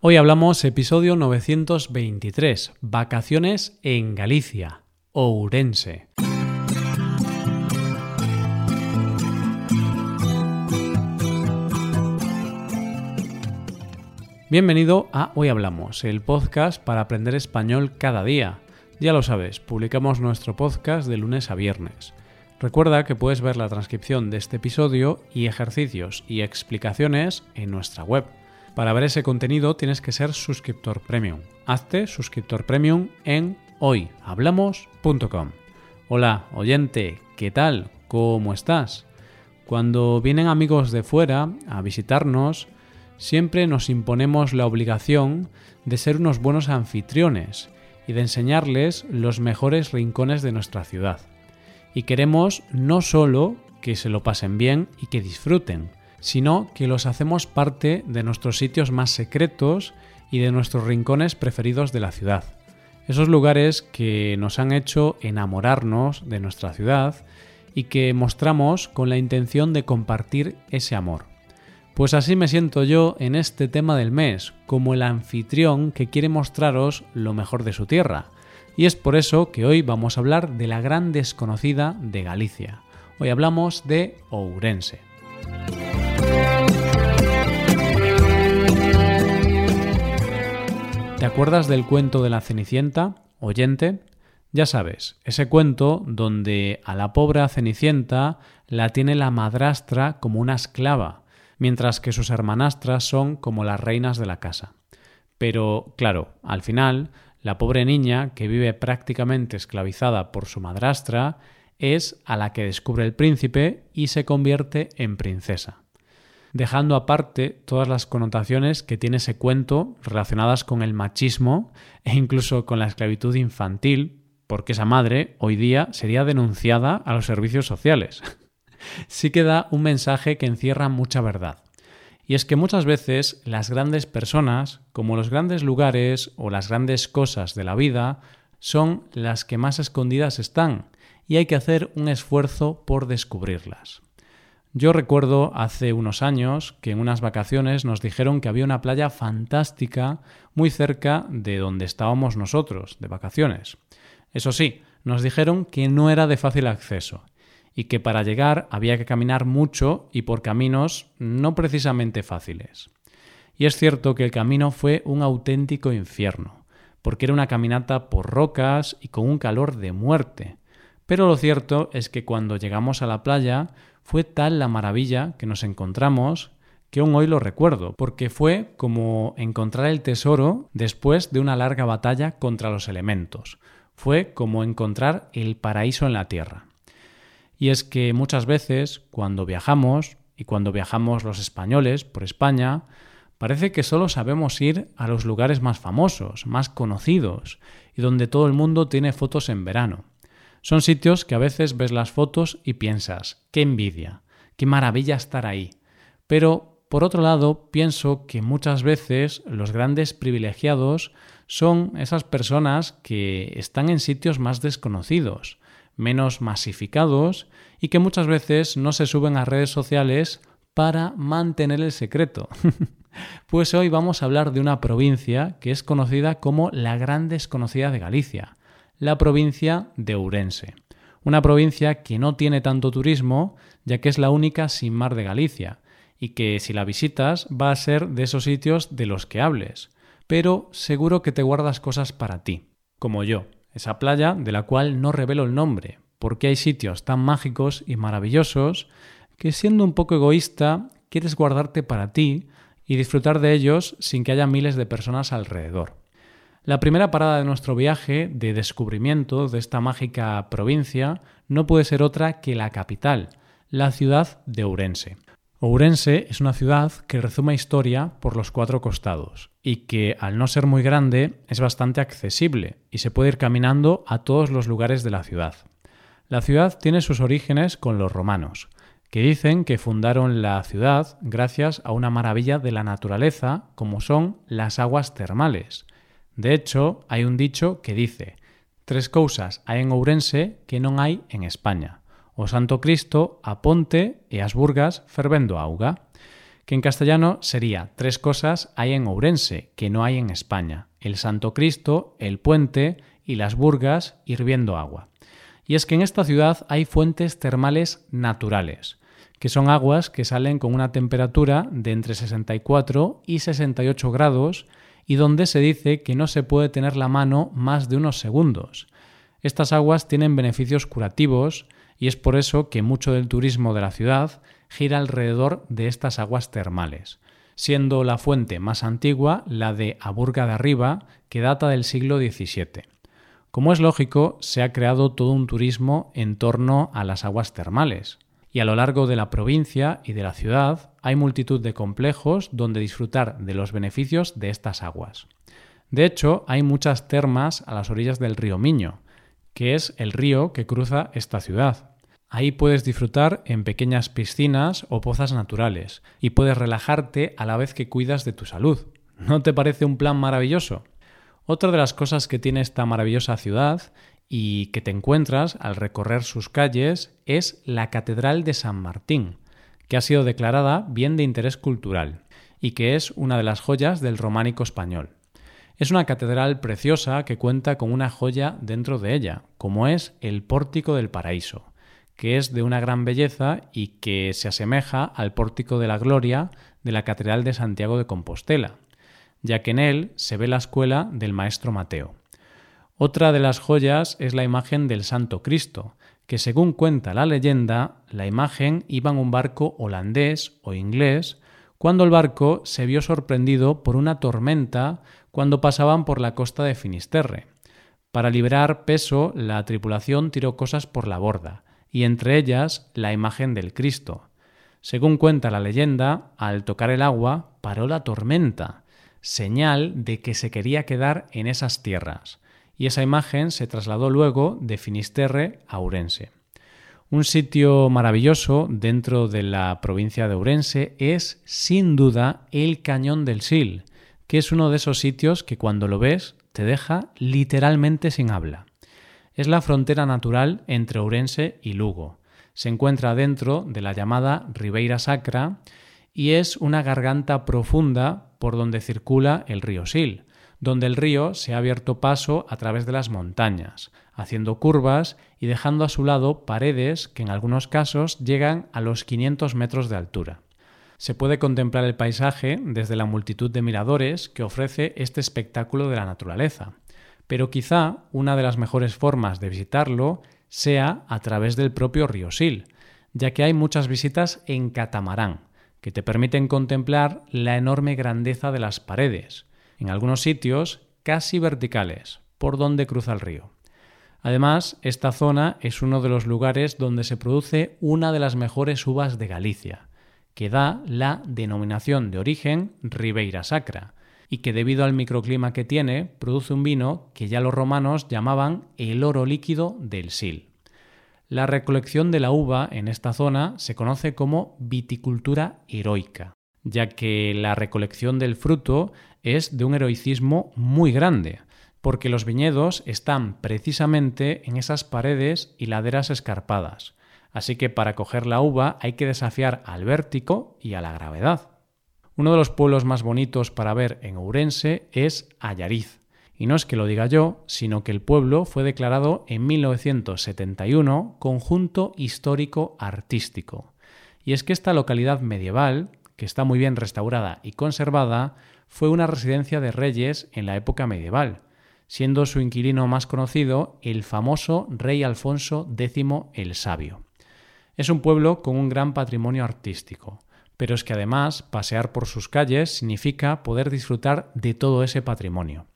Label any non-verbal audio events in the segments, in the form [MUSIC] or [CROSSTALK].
Hoy hablamos episodio 923, vacaciones en Galicia, Ourense. Bienvenido a Hoy Hablamos, el podcast para aprender español cada día. Ya lo sabes, publicamos nuestro podcast de lunes a viernes. Recuerda que puedes ver la transcripción de este episodio y ejercicios y explicaciones en nuestra web para ver ese contenido tienes que ser suscriptor premium. Hazte suscriptor premium en hoyhablamos.com. Hola, oyente, ¿qué tal? ¿Cómo estás? Cuando vienen amigos de fuera a visitarnos, siempre nos imponemos la obligación de ser unos buenos anfitriones y de enseñarles los mejores rincones de nuestra ciudad. Y queremos no solo que se lo pasen bien y que disfruten, sino que los hacemos parte de nuestros sitios más secretos y de nuestros rincones preferidos de la ciudad. Esos lugares que nos han hecho enamorarnos de nuestra ciudad y que mostramos con la intención de compartir ese amor. Pues así me siento yo en este tema del mes, como el anfitrión que quiere mostraros lo mejor de su tierra. Y es por eso que hoy vamos a hablar de la gran desconocida de Galicia. Hoy hablamos de Ourense. ¿Te acuerdas del cuento de la Cenicienta, oyente? Ya sabes, ese cuento donde a la pobre Cenicienta la tiene la madrastra como una esclava, mientras que sus hermanastras son como las reinas de la casa. Pero, claro, al final, la pobre niña, que vive prácticamente esclavizada por su madrastra, es a la que descubre el príncipe y se convierte en princesa dejando aparte todas las connotaciones que tiene ese cuento relacionadas con el machismo e incluso con la esclavitud infantil, porque esa madre hoy día sería denunciada a los servicios sociales. [LAUGHS] sí que da un mensaje que encierra mucha verdad. Y es que muchas veces las grandes personas, como los grandes lugares o las grandes cosas de la vida, son las que más escondidas están, y hay que hacer un esfuerzo por descubrirlas. Yo recuerdo hace unos años que en unas vacaciones nos dijeron que había una playa fantástica muy cerca de donde estábamos nosotros, de vacaciones. Eso sí, nos dijeron que no era de fácil acceso y que para llegar había que caminar mucho y por caminos no precisamente fáciles. Y es cierto que el camino fue un auténtico infierno, porque era una caminata por rocas y con un calor de muerte. Pero lo cierto es que cuando llegamos a la playa fue tal la maravilla que nos encontramos que aún hoy lo recuerdo, porque fue como encontrar el tesoro después de una larga batalla contra los elementos. Fue como encontrar el paraíso en la tierra. Y es que muchas veces, cuando viajamos, y cuando viajamos los españoles por España, parece que solo sabemos ir a los lugares más famosos, más conocidos, y donde todo el mundo tiene fotos en verano. Son sitios que a veces ves las fotos y piensas, qué envidia, qué maravilla estar ahí. Pero, por otro lado, pienso que muchas veces los grandes privilegiados son esas personas que están en sitios más desconocidos, menos masificados y que muchas veces no se suben a redes sociales para mantener el secreto. [LAUGHS] pues hoy vamos a hablar de una provincia que es conocida como la gran desconocida de Galicia, la provincia de Ourense. Una provincia que no tiene tanto turismo, ya que es la única sin mar de Galicia, y que si la visitas va a ser de esos sitios de los que hables. Pero seguro que te guardas cosas para ti, como yo, esa playa de la cual no revelo el nombre, porque hay sitios tan mágicos y maravillosos que siendo un poco egoísta quieres guardarte para ti y disfrutar de ellos sin que haya miles de personas alrededor. La primera parada de nuestro viaje de descubrimiento de esta mágica provincia no puede ser otra que la capital, la ciudad de Ourense. Ourense es una ciudad que resume historia por los cuatro costados y que, al no ser muy grande, es bastante accesible y se puede ir caminando a todos los lugares de la ciudad. La ciudad tiene sus orígenes con los romanos, que dicen que fundaron la ciudad gracias a una maravilla de la naturaleza como son las aguas termales, de hecho, hai un dicho que dice Tres cousas hai en Ourense que non hai en España. O Santo Cristo, a Ponte e as Burgas fervendo auga. que en castellano sería tres cosas hay en Ourense que no hay en España, el Santo Cristo, el puente y las burgas hirviendo agua. Y es que en esta ciudad hay fuentes termales naturales, que son aguas que salen con una temperatura de entre 64 y 68 grados y donde se dice que no se puede tener la mano más de unos segundos. Estas aguas tienen beneficios curativos y es por eso que mucho del turismo de la ciudad gira alrededor de estas aguas termales, siendo la fuente más antigua la de Aburga de Arriba, que data del siglo XVII. Como es lógico, se ha creado todo un turismo en torno a las aguas termales, y a lo largo de la provincia y de la ciudad hay multitud de complejos donde disfrutar de los beneficios de estas aguas. De hecho, hay muchas termas a las orillas del río Miño, que es el río que cruza esta ciudad. Ahí puedes disfrutar en pequeñas piscinas o pozas naturales y puedes relajarte a la vez que cuidas de tu salud. ¿No te parece un plan maravilloso? Otra de las cosas que tiene esta maravillosa ciudad y que te encuentras al recorrer sus calles es la Catedral de San Martín, que ha sido declarada bien de interés cultural y que es una de las joyas del románico español. Es una catedral preciosa que cuenta con una joya dentro de ella, como es el Pórtico del Paraíso, que es de una gran belleza y que se asemeja al Pórtico de la Gloria de la Catedral de Santiago de Compostela, ya que en él se ve la escuela del Maestro Mateo. Otra de las joyas es la imagen del Santo Cristo, que según cuenta la leyenda, la imagen iba en un barco holandés o inglés cuando el barco se vio sorprendido por una tormenta cuando pasaban por la costa de Finisterre. Para liberar peso, la tripulación tiró cosas por la borda, y entre ellas la imagen del Cristo. Según cuenta la leyenda, al tocar el agua paró la tormenta, señal de que se quería quedar en esas tierras, y esa imagen se trasladó luego de Finisterre a Ourense. Un sitio maravilloso dentro de la provincia de Ourense es, sin duda, el Cañón del Sil, que es uno de esos sitios que cuando lo ves te deja literalmente sin habla. Es la frontera natural entre Ourense y Lugo. Se encuentra dentro de la llamada Ribeira Sacra y es una garganta profunda por donde circula el río Sil, donde el río se ha abierto paso a través de las montañas, haciendo curvas y dejando a su lado paredes que en algunos casos llegan a los 500 metros de altura. Se puede contemplar el paisaje desde la multitud de miradores que ofrece este espectáculo de la naturaleza pero quizá una de las mejores formas de visitarlo sea a través del propio río Sil, ya que hay muchas visitas en catamarán, que te permiten contemplar la enorme grandeza de las paredes, en algunos sitios casi verticales, por donde cruza el río. Además, esta zona es uno de los lugares donde se produce una de las mejores uvas de Galicia, que da la denominación de origen Ribeira Sacra, y que debido al microclima que tiene produce un vino que ya los romanos llamaban el oro líquido del Sil. La recolección de la uva en esta zona se conoce como viticultura heroica, ya que la recolección del fruto es de un heroicismo muy grande, porque los viñedos están precisamente en esas paredes y laderas escarpadas, así que para coger la uva hay que desafiar al vértigo y a la gravedad. Uno de los pueblos más bonitos para ver en Ourense es Ayariz. Y no es que lo diga yo, sino que el pueblo fue declarado en 1971 conjunto histórico artístico. Y es que esta localidad medieval, que está muy bien restaurada y conservada, fue una residencia de reyes en la época medieval, siendo su inquilino más conocido el famoso rey Alfonso X el Sabio. Es un pueblo con un gran patrimonio artístico pero es que además pasear por sus calles significa poder disfrutar de todo ese patrimonio.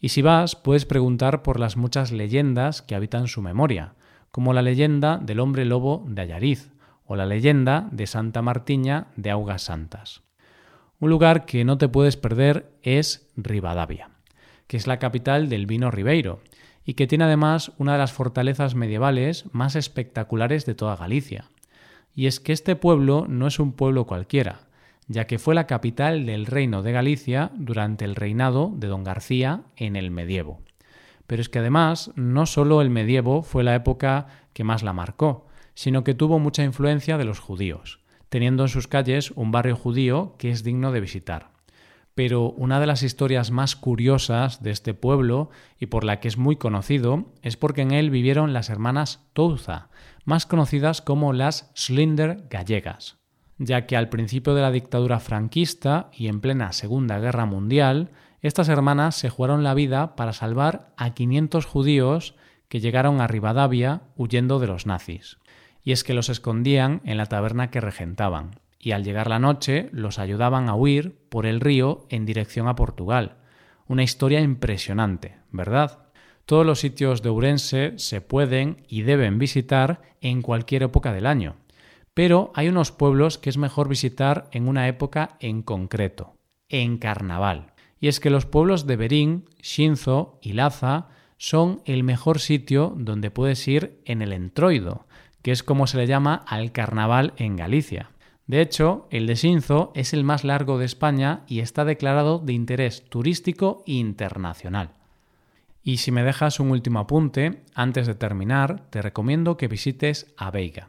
Y si vas, puedes preguntar por las muchas leyendas que habitan su memoria, como la leyenda del hombre lobo de Ayariz o la leyenda de Santa Martiña de Augas Santas. Un lugar que no te puedes perder es Rivadavia, que es la capital del vino ribeiro y que tiene además una de las fortalezas medievales más espectaculares de toda Galicia, y es que este pueblo no es un pueblo cualquiera, ya que fue la capital del reino de Galicia durante el reinado de don García en el medievo. Pero es que además no solo el medievo fue la época que más la marcó, sino que tuvo mucha influencia de los judíos. teniendo en sus calles un barrio judío que es digno de visitar. Pero una de las historias más curiosas de este pueblo y por la que es muy conocido es porque en él vivieron las hermanas Touza, más conocidas como las Slinder gallegas, ya que al principio de la dictadura franquista y en plena Segunda Guerra Mundial, estas hermanas se jugaron la vida para salvar a 500 judíos que llegaron a Rivadavia huyendo de los nazis y es que los escondían en la taberna que regentaban, y al llegar la noche los ayudaban a huir por el río en dirección a Portugal. Una historia impresionante, ¿verdad? Todos los sitios de Ourense se pueden y deben visitar en cualquier época del año, pero hay unos pueblos que es mejor visitar en una época en concreto, en carnaval. Y es que los pueblos de Berín, Shinzo y Laza son el mejor sitio donde puedes ir en el entroido, que es como se le llama al carnaval en Galicia. De hecho, el de Sinzo es el más largo de España y está declarado de interés turístico internacional. Y si me dejas un último apunte, antes de terminar, te recomiendo que visites Veiga,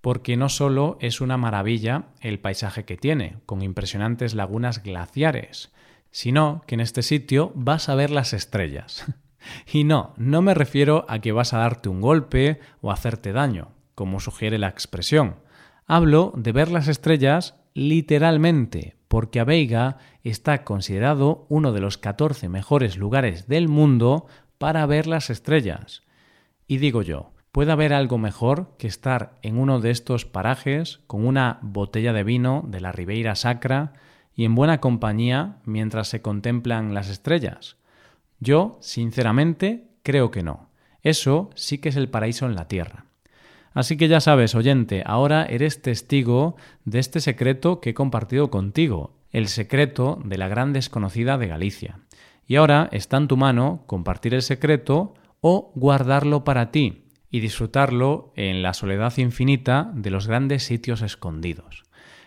porque no solo es una maravilla el paisaje que tiene, con impresionantes lagunas glaciares, sino que en este sitio vas a ver las estrellas. [LAUGHS] Y no, no me refiero a que vas a darte un golpe o hacerte daño, como sugiere la expresión. Hablo de ver las estrellas literalmente, porque Aveiga está considerado uno de los 14 mejores lugares del mundo para ver las estrellas. Y digo yo, ¿puede haber algo mejor que estar en uno de estos parajes con una botella de vino de la Ribeira Sacra y en buena compañía mientras se contemplan las estrellas? Yo, sinceramente, creo que no. Eso sí que es el paraíso en la Tierra. Así que ya sabes, oyente, ahora eres testigo de este secreto que he compartido contigo, el secreto de la gran desconocida de Galicia. Y ahora está en tu mano compartir el secreto o guardarlo para ti y disfrutarlo en la soledad infinita de los grandes sitios escondidos.